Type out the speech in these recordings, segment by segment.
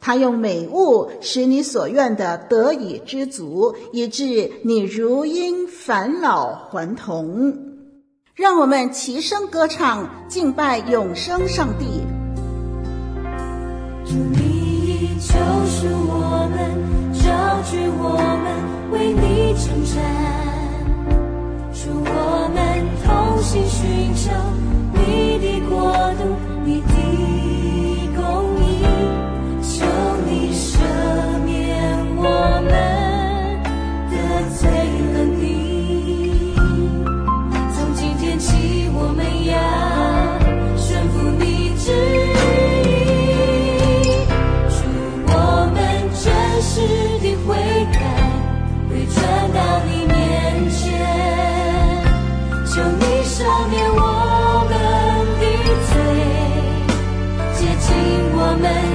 他用美物使你所愿的得以知足，以致你如因返老还童。让我们齐声歌唱，敬拜永生上帝。主你救赎我们，招聚我们，为你称赞。主我们同心寻求你的国度，你的。接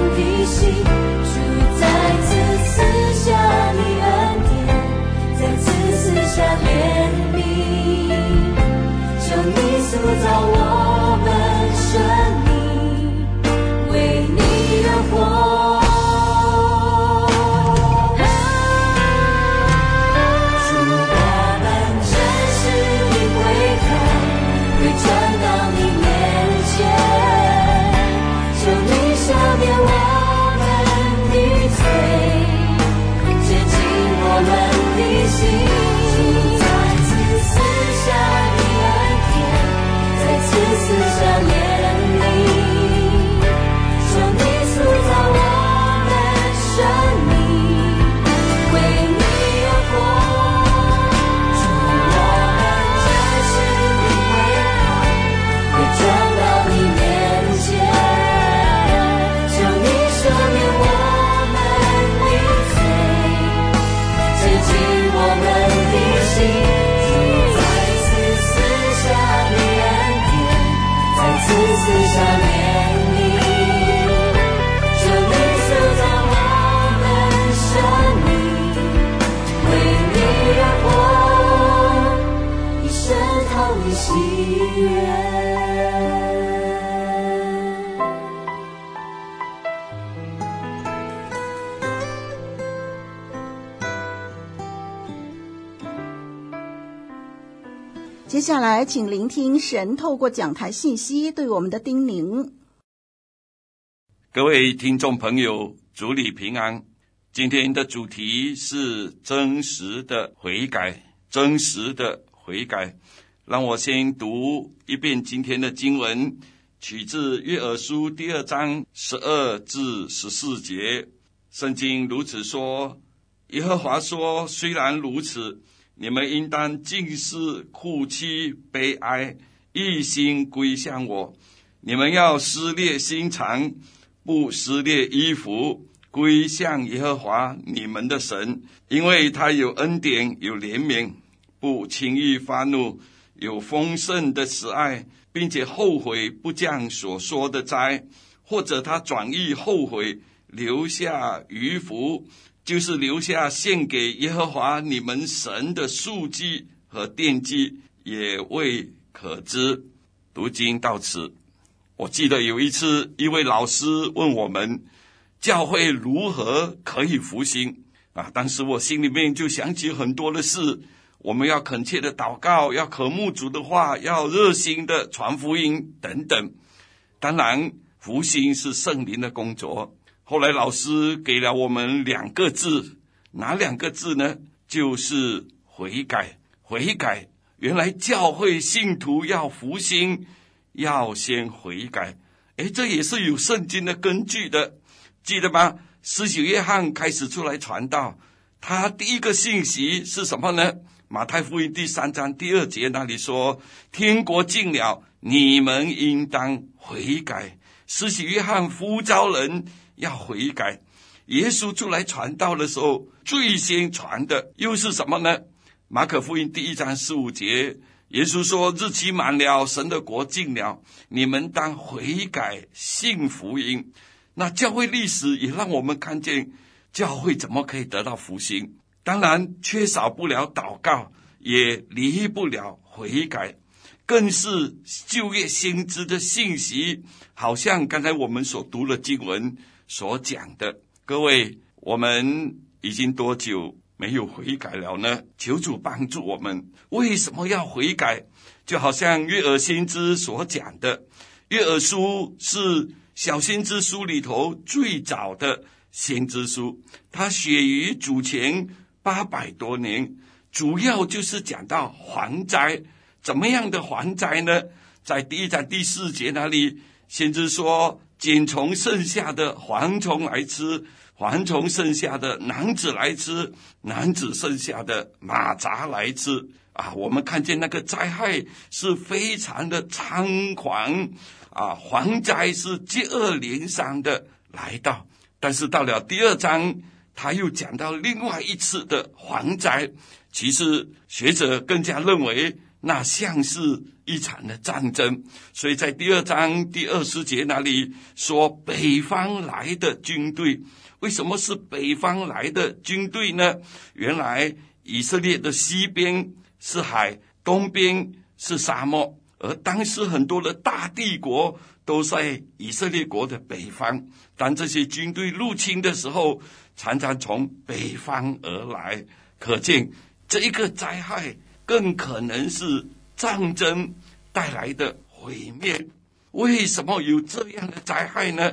神透过讲台信息对我们的叮咛。各位听众朋友，主里平安。今天的主题是真实的悔改，真实的悔改。让我先读一遍今天的经文，取自约珥书第二章十二至十四节。圣经如此说：耶和华说，虽然如此。你们应当禁食、哭泣、悲哀，一心归向我。你们要撕裂心肠，不撕裂衣服，归向耶和华你们的神，因为他有恩典，有怜悯，不轻易发怒，有丰盛的慈爱，并且后悔不降所说的灾，或者他转意后悔，留下余福。就是留下献给耶和华你们神的素祭和奠祭，也为可知。读经到此，我记得有一次，一位老师问我们，教会如何可以复兴啊？当时我心里面就想起很多的事，我们要恳切的祷告，要渴慕主的话，要热心的传福音等等。当然，复兴是圣灵的工作。后来老师给了我们两个字，哪两个字呢？就是悔改。悔改，原来教会信徒要复兴，要先悔改。诶，这也是有圣经的根据的，记得吗？施洗约翰开始出来传道，他第一个信息是什么呢？马太福音第三章第二节那里说：“天国近了，你们应当悔改。”施洗约翰呼召人要悔改。耶稣出来传道的时候，最先传的又是什么呢？马可福音第一章十五节，耶稣说：“日期满了，神的国近了，你们当悔改，信福音。”那教会历史也让我们看见，教会怎么可以得到福兴？当然，缺少不了祷告，也离不了悔改，更是就业薪资的信息。好像刚才我们所读的经文所讲的，各位，我们已经多久没有悔改了呢？求主帮助我们。为什么要悔改？就好像约珥先知所讲的，约珥书是小先知书里头最早的先知书，它写于主前。八百多年，主要就是讲到蝗灾，怎么样的蝗灾呢？在第一章第四节那里，先知说：仅从剩下的蝗虫来吃，蝗虫剩下的男子来吃，男子剩下的蚂蚱来吃。啊，我们看见那个灾害是非常的猖狂，啊，蝗灾是接二连三的来到。但是到了第二章。他又讲到另外一次的蝗灾，其实学者更加认为那像是一场的战争，所以在第二章第二十节那里说北方来的军队，为什么是北方来的军队呢？原来以色列的西边是海，东边是沙漠，而当时很多的大帝国都在以色列国的北方，当这些军队入侵的时候。常常从北方而来，可见这一个灾害更可能是战争带来的毁灭。为什么有这样的灾害呢？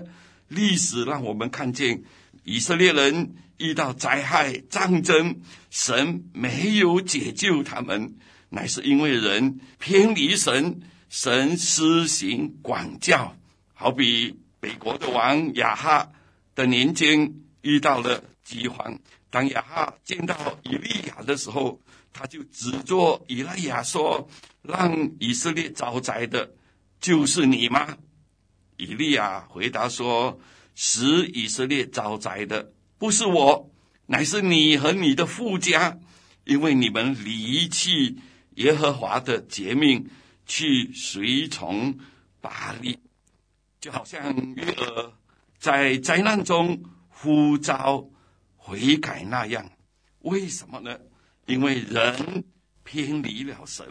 历史让我们看见以色列人遇到灾害、战争，神没有解救他们，乃是因为人偏离神，神施行管教。好比北国的王亚哈的年间。遇到了饥荒，当亚哈见到以利亚的时候，他就指着以利亚说：“让以色列遭灾的，就是你吗？”以利亚回答说：“使以色列遭灾的不是我，乃是你和你的父家，因为你们离弃耶和华的诫命，去随从巴力，就好像约珥在灾难中。”呼召悔改那样，为什么呢？因为人偏离了神。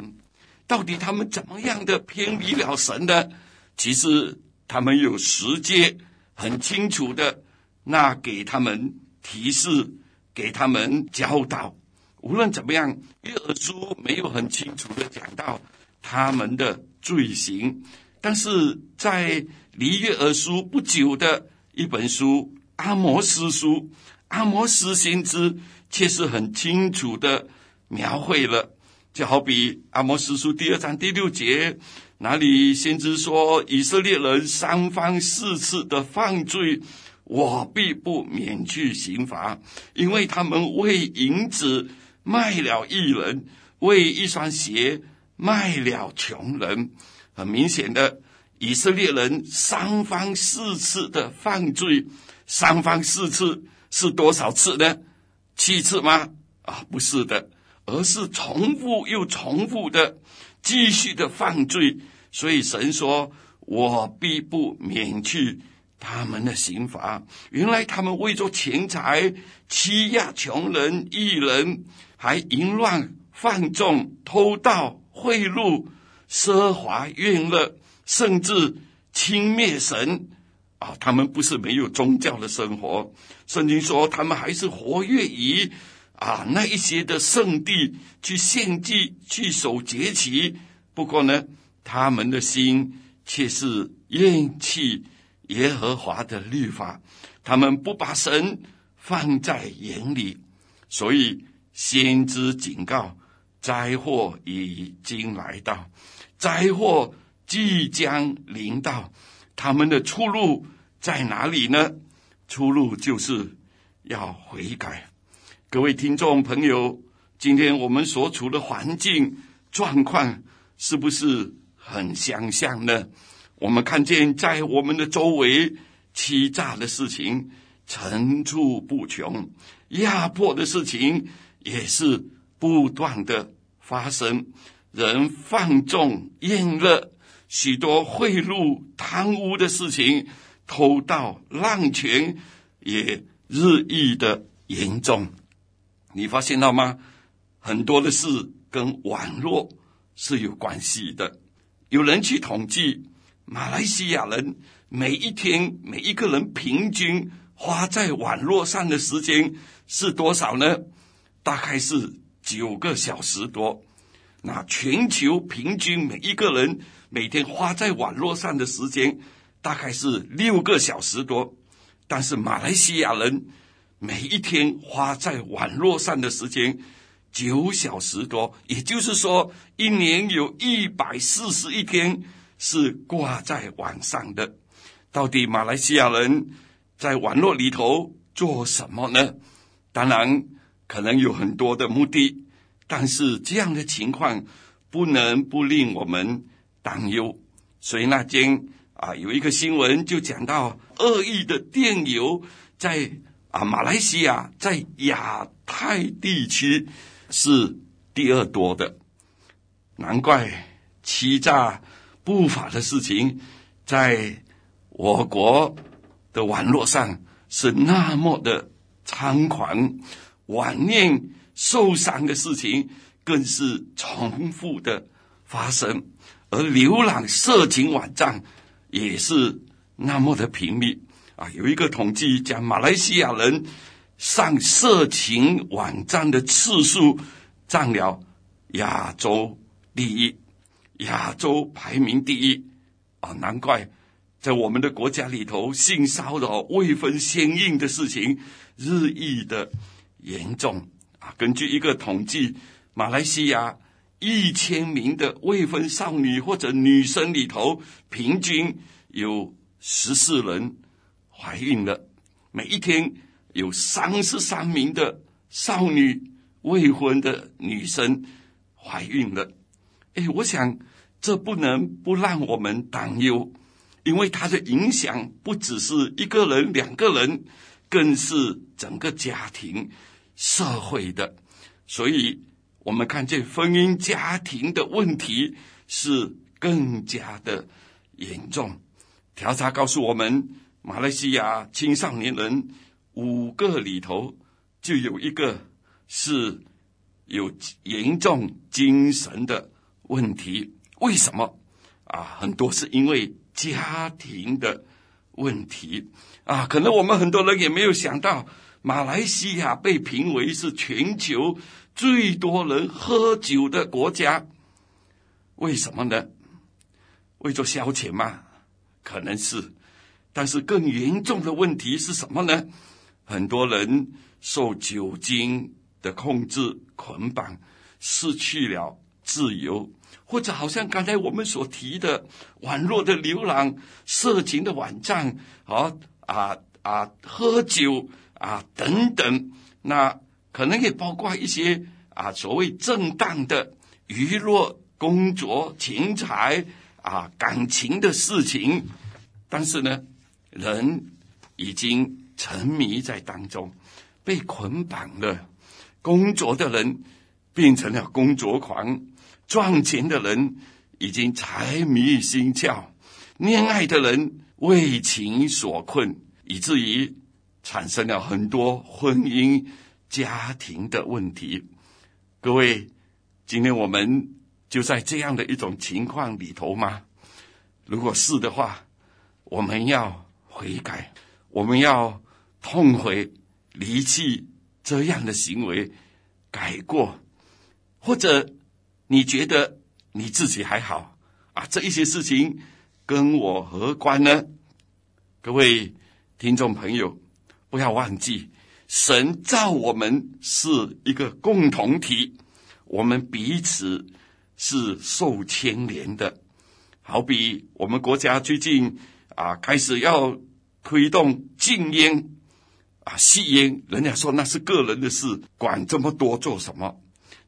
到底他们怎么样的偏离了神呢？其实他们有十诫很清楚的，那给他们提示，给他们教导。无论怎么样，约珥书没有很清楚的讲到他们的罪行，但是在离约珥书不久的一本书。阿摩司书，阿摩司先知却是很清楚的描绘了，就好比阿摩司书第二章第六节，哪里先知说：“以色列人三番四次的犯罪，我必不免去刑罚，因为他们为银子卖了义人，为一双鞋卖了穷人。”很明显的，以色列人三番四次的犯罪。三番四次是多少次呢？七次吗？啊，不是的，而是重复又重复的继续的犯罪。所以神说：“我必不免去他们的刑罚。”原来他们为着钱财欺压穷人、义人，还淫乱、放纵、偷盗、贿赂、奢华、怨乐，甚至轻蔑神。啊，他们不是没有宗教的生活。圣经说，他们还是活跃于啊那一些的圣地去献祭、去守节期。不过呢，他们的心却是厌弃耶和华的律法。他们不把神放在眼里，所以先知警告：灾祸已经来到，灾祸即将临到。他们的出路在哪里呢？出路就是要悔改。各位听众朋友，今天我们所处的环境状况是不是很相像呢？我们看见在我们的周围，欺诈的事情层出不穷，压迫的事情也是不断的发生，人放纵厌乐，许多贿赂贪污的事情，偷盗滥权也日益的严重。你发现到吗？很多的事跟网络是有关系的。有人去统计。马来西亚人每一天每一个人平均花在网络上的时间是多少呢？大概是九个小时多。那全球平均每一个人每天花在网络上的时间大概是六个小时多。但是马来西亚人每一天花在网络上的时间九小时多，也就是说，一年有一百四十一天。是挂在网上的，到底马来西亚人在网络里头做什么呢？当然可能有很多的目的，但是这样的情况不能不令我们担忧。所以那天啊，有一个新闻就讲到，恶意的电邮在啊马来西亚在亚太地区是第二多的，难怪欺诈。不法的事情，在我国的网络上是那么的猖狂，网恋受伤的事情更是重复的发生，而浏览色情网站也是那么的频密啊！有一个统计讲，马来西亚人上色情网站的次数占了亚洲第一。亚洲排名第一啊，难怪在我们的国家里头，性骚扰未婚先孕的事情日益的严重啊。根据一个统计，马来西亚一千名的未婚少女或者女生里头，平均有十四人怀孕了。每一天有三十三名的少女未婚的女生怀孕了。哎，我想。这不能不让我们担忧，因为它的影响不只是一个人、两个人，更是整个家庭、社会的。所以，我们看见婚姻家庭的问题是更加的严重。调查告诉我们，马来西亚青少年人五个里头就有一个是有严重精神的问题。为什么啊？很多是因为家庭的问题啊。可能我们很多人也没有想到，马来西亚被评为是全球最多人喝酒的国家。为什么呢？为做消遣吗？可能是。但是更严重的问题是什么呢？很多人受酒精的控制捆绑，失去了自由。或者好像刚才我们所提的网络的浏览、色情的网站，啊啊啊，喝酒啊等等，那可能也包括一些啊所谓正当的娱乐、工作、钱财啊感情的事情，但是呢，人已经沉迷在当中，被捆绑了。工作的人变成了工作狂。赚钱的人已经财迷心窍，恋爱的人为情所困，以至于产生了很多婚姻家庭的问题。各位，今天我们就在这样的一种情况里头吗？如果是的话，我们要悔改，我们要痛悔，离弃这样的行为，改过，或者。你觉得你自己还好啊？这一些事情跟我何关呢？各位听众朋友，不要忘记，神造我们是一个共同体，我们彼此是受牵连的。好比我们国家最近啊，开始要推动禁烟啊，吸烟，人家说那是个人的事，管这么多做什么？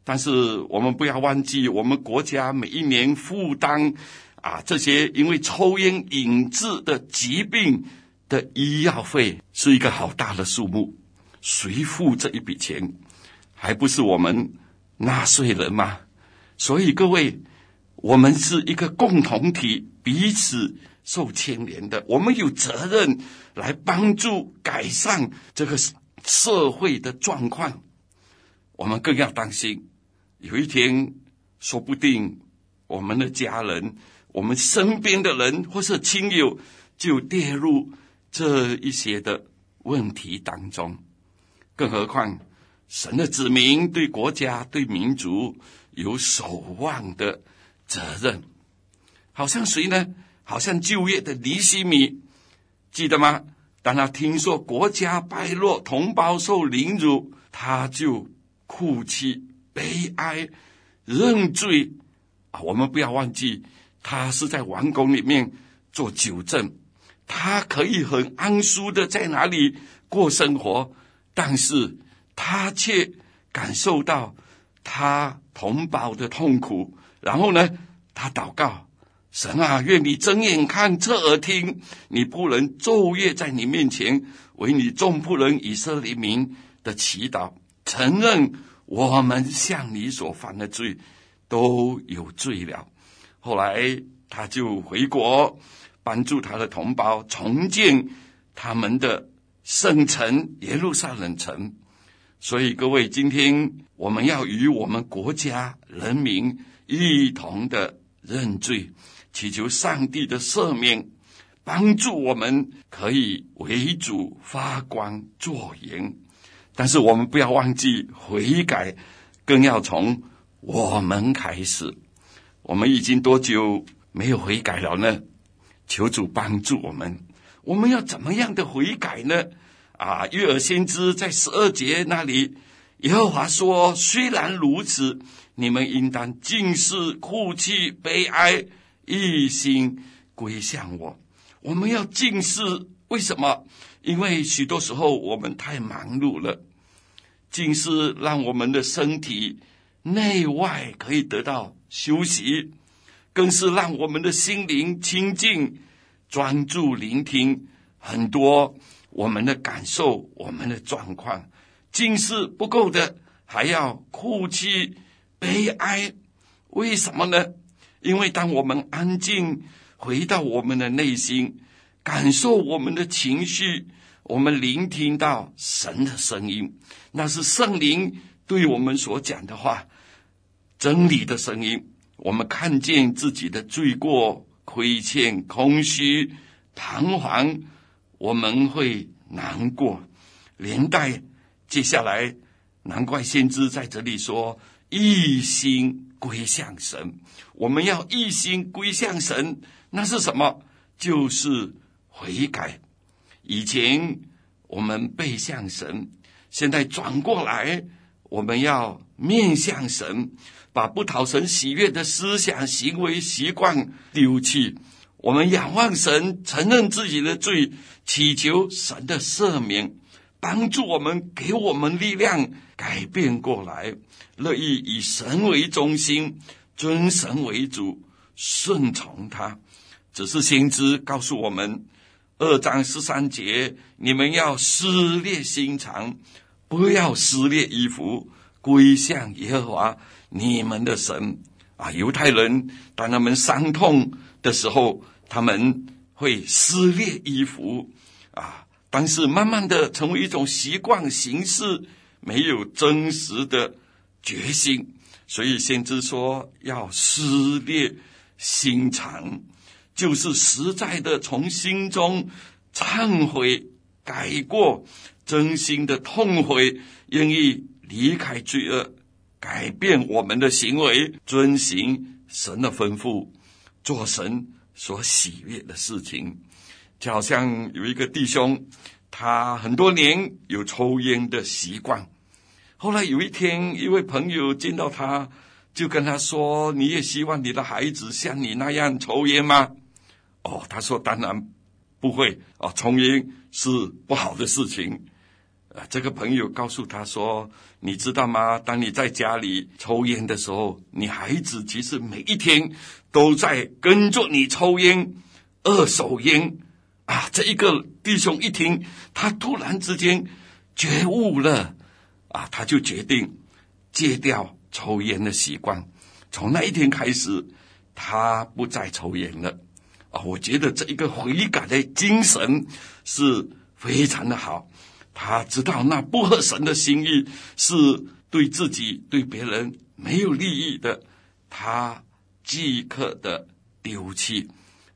但是我们不要忘记，我们国家每一年负担啊这些因为抽烟引致的疾病的医药费是一个好大的数目，谁付这一笔钱？还不是我们纳税人吗？所以各位。我们是一个共同体，彼此受牵连的。我们有责任来帮助改善这个社会的状况。我们更要担心，有一天说不定我们的家人、我们身边的人或是亲友就跌入这一些的问题当中。更何况，神的子民对国家、对民族有守望的。责任，好像谁呢？好像就业的尼希米，记得吗？当他听说国家败落，同胞受凌辱，他就哭泣、悲哀、认罪。啊，我们不要忘记，他是在王宫里面做酒政，他可以很安舒的在哪里过生活，但是他却感受到他同胞的痛苦。然后呢，他祷告神啊，愿你睁眼看，侧耳听，你仆人昼夜在你面前为你众仆人以色列民的祈祷，承认我们向你所犯的罪都有罪了。后来他就回国，帮助他的同胞重建他们的圣城耶路撒冷城。所以各位，今天我们要与我们国家人民。一同的认罪，祈求上帝的赦免，帮助我们可以为主发光作盐。但是我们不要忘记悔改，更要从我们开始。我们已经多久没有悔改了呢？求主帮助我们。我们要怎么样的悔改呢？啊，约珥先知在十二节那里，耶和华说：“虽然如此。”你们应当尽是、哭泣、悲哀，一心归向我。我们要近视，为什么？因为许多时候我们太忙碌了。近视让我们的身体内外可以得到休息，更是让我们的心灵清净、专注聆听很多我们的感受、我们的状况。近视不够的，还要哭泣。悲哀，为什么呢？因为当我们安静回到我们的内心，感受我们的情绪，我们聆听到神的声音，那是圣灵对我们所讲的话，真理的声音。我们看见自己的罪过、亏欠、空虚、彷徨，我们会难过，连带接下来，难怪先知在这里说。一心归向神，我们要一心归向神，那是什么？就是悔改。以前我们背向神，现在转过来，我们要面向神，把不讨神喜悦的思想、行为、习惯丢弃。我们仰望神，承认自己的罪，祈求神的赦免。帮助我们，给我们力量，改变过来，乐意以神为中心，尊神为主，顺从他。只是先知告诉我们，二章十三节，你们要撕裂心肠，不要撕裂衣服，归向耶和华你们的神。啊，犹太人当他们伤痛的时候，他们会撕裂衣服，啊。但是慢慢的成为一种习惯形式，没有真实的决心，所以先知说要撕裂心肠，就是实在的从心中忏悔、改过，真心的痛悔，愿意离开罪恶，改变我们的行为，遵行神的吩咐，做神所喜悦的事情。就好像有一个弟兄他很多年有抽烟的习惯。后来有一天，一位朋友见到他，就跟他说：“你也希望你的孩子像你那样抽烟吗？”哦，他说：“当然不会哦，抽烟是不好的事情。”啊，这个朋友告诉他说：“你知道吗？当你在家里抽烟的时候，你孩子其实每一天都在跟着你抽烟，二手烟。”啊，这一个弟兄一听，他突然之间觉悟了。啊，他就决定戒掉抽烟的习惯。从那一天开始，他不再抽烟了。啊，我觉得这一个悔改的精神是非常的好。他知道那不合神的心意是对自己、对别人没有利益的，他即刻的丢弃，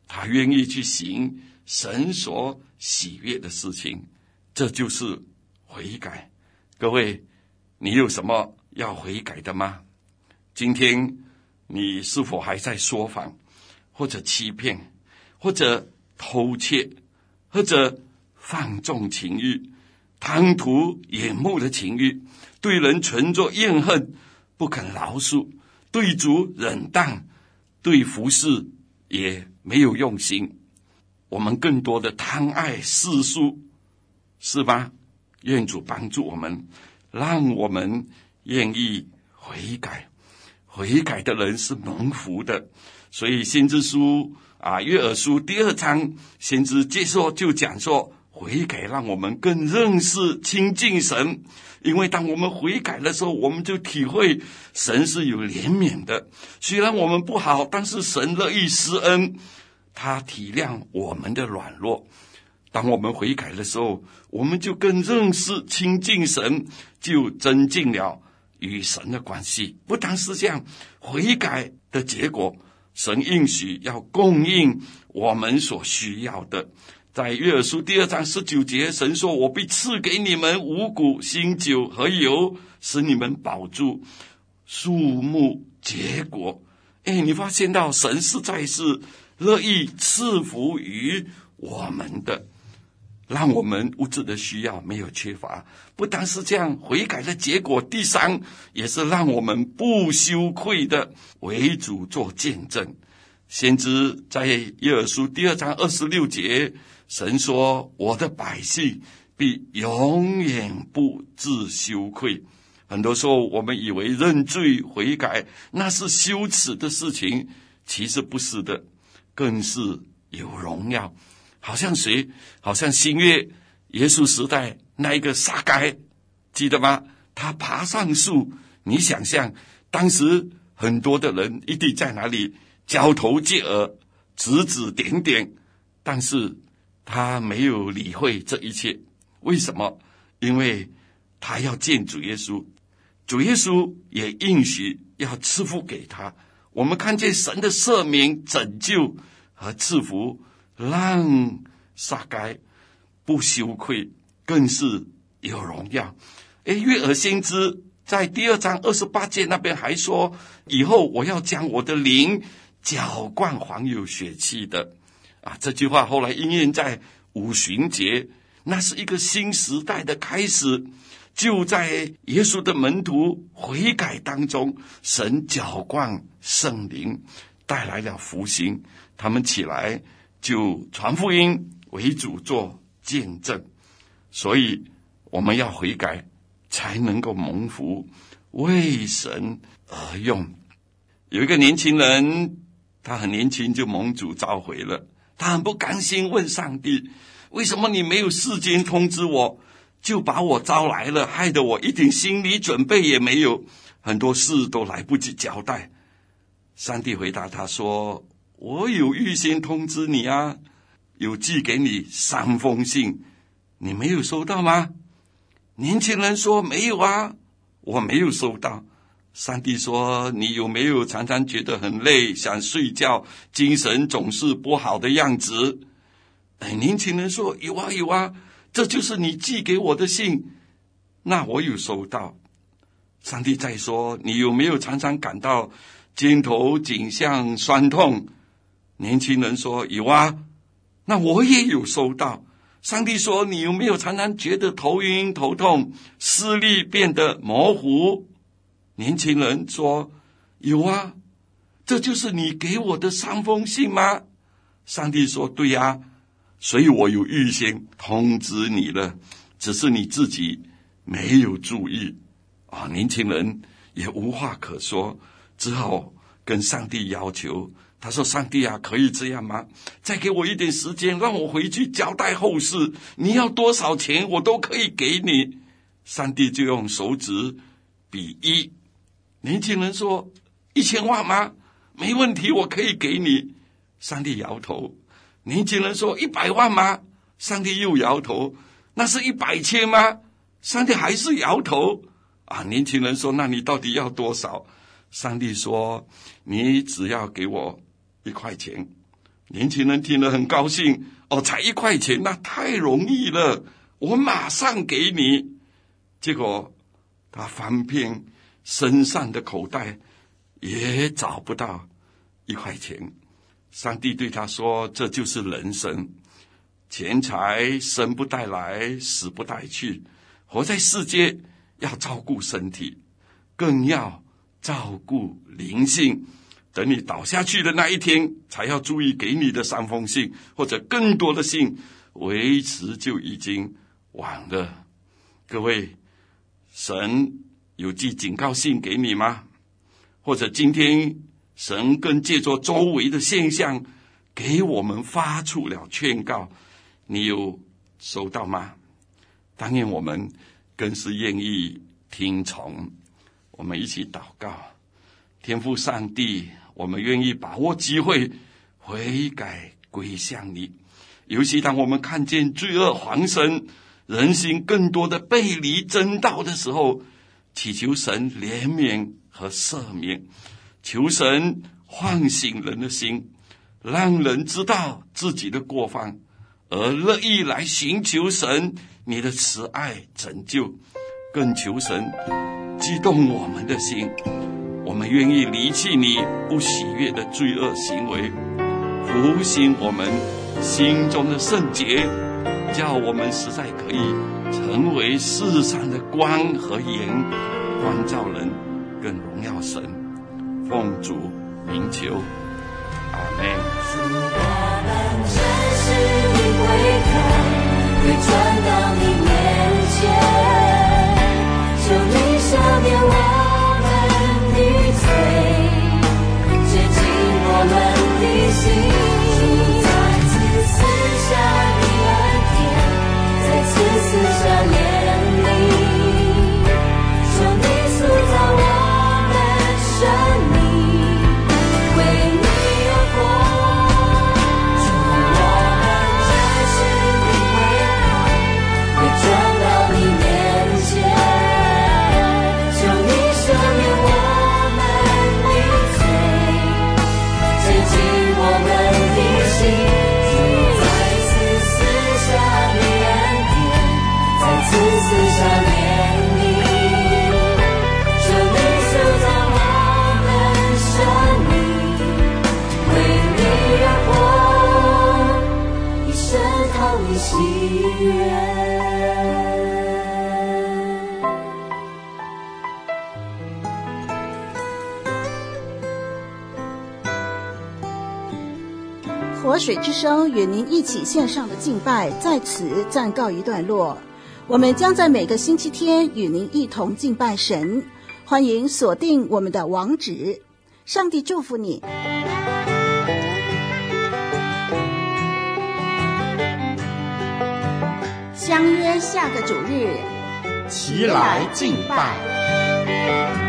他愿意去行神所喜悦的事情。这就是悔改。各位，你有什么要悔改的吗？今天你是否还在说谎，或者欺骗，或者偷窃，或者放纵情欲，贪图眼目的情欲，对人存着怨恨，不肯饶恕，对主冷淡，对服侍也没有用心。我们更多的贪爱世俗，是吧？愿主帮助我们，让我们愿意悔改。悔改的人是蒙福的。所以先知书啊，约珥书第二章，先知接说就讲说，悔改让我们更认识亲近神。因为当我们悔改的时候，我们就体会神是有怜悯的。虽然我们不好，但是神乐意施恩，他体谅我们的软弱。当我们悔改的时候，我们就更认识亲近神，就增进了与神的关系。不单是这样，悔改的结果，神应许要供应我们所需要的。在约书第二章十九节，神说：“我必赐给你们五谷、新酒和油，使你们保住，树木结果。”哎，你发现到神实在是乐意赐福于我们的。让我们物质的需要没有缺乏，不单是这样，悔改的结果，第三也是让我们不羞愧的为主做见证。先知在约珥书第二章二十六节，神说：“我的百姓必永远不自羞愧。”很多时候，我们以为认罪悔改那是羞耻的事情，其实不是的，更是有荣耀。好像谁？好像新约耶稣时代那一个撒该，记得吗？他爬上树，你想象当时很多的人一定在哪里交头接耳、指指点点，但是他没有理会这一切。为什么？因为他要见主耶稣，主耶稣也应许要赐福给他。我们看见神的赦免、拯救和赐福。让撒该不羞愧，更是有荣耀。诶，约珥先知在第二章二十八节那边还说：“以后我要将我的灵浇灌黄有血气的。”啊，这句话后来应验在五旬节，那是一个新时代的开始。就在耶稣的门徒悔改当中，神浇灌圣灵，带来了复兴，他们起来。就传福音为主做见证，所以我们要悔改，才能够蒙福，为神而用。有一个年轻人，他很年轻就蒙主召回了，他很不甘心，问上帝：为什么你没有事先通知我，就把我招来了，害得我一点心理准备也没有，很多事都来不及交代。上帝回答他说。我有预先通知你啊，有寄给你三封信，你没有收到吗？年轻人说没有啊，我没有收到。上帝说，你有没有常常觉得很累，想睡觉，精神总是不好的样子？哎，年轻人说有啊有啊，这就是你寄给我的信，那我有收到。上帝再说，你有没有常常感到肩头颈项酸痛？年轻人说：“有啊，那我也有收到。”上帝说：“你有没有常常觉得头晕头痛，视力变得模糊？”年轻人说：“有啊，这就是你给我的三封信吗？”上帝说：“对呀，所以我有预先通知你了，只是你自己没有注意。”啊，年轻人也无话可说，只好跟上帝要求。他说：“上帝啊，可以这样吗？再给我一点时间，让我回去交代后事。你要多少钱，我都可以给你。”上帝就用手指比一。年轻人说：“一千万吗？没问题，我可以给你。”上帝摇头。年轻人说：“一百万吗？”上帝又摇头。那是一百千吗？上帝还是摇头。啊，年轻人说：“那你到底要多少？”上帝说：“你只要给我。”一块钱，年轻人听了很高兴。哦，才一块钱，那太容易了，我马上给你。结果他翻遍身上的口袋，也找不到一块钱。上帝对他说：“这就是人生，钱财生不带来，死不带去。活在世界，要照顾身体，更要照顾灵性。”等你倒下去的那一天，才要注意给你的三封信或者更多的信，维持就已经晚了。各位，神有寄警告信给你吗？或者今天神更借着周围的现象给我们发出了劝告，你有收到吗？当然，我们更是愿意听从。我们一起祷告，天父上帝。我们愿意把握机会悔改归向你，尤其当我们看见罪恶横生、人心更多的背离真道的时候，祈求神怜悯和赦免，求神唤醒人的心，让人知道自己的过犯，而乐意来寻求神你的慈爱拯救，更求神激动我们的心。我们愿意离弃你不喜悦的罪恶行为，复兴我们心中的圣洁，叫我们实在可以成为世上的光和盐，光照人，更荣耀神。奉主名求，阿门。活水之声与您一起线上的敬拜在此暂告一段落。我们将在每个星期天与您一同敬拜神，欢迎锁定我们的网址。上帝祝福你。相约下个主日齐来敬拜。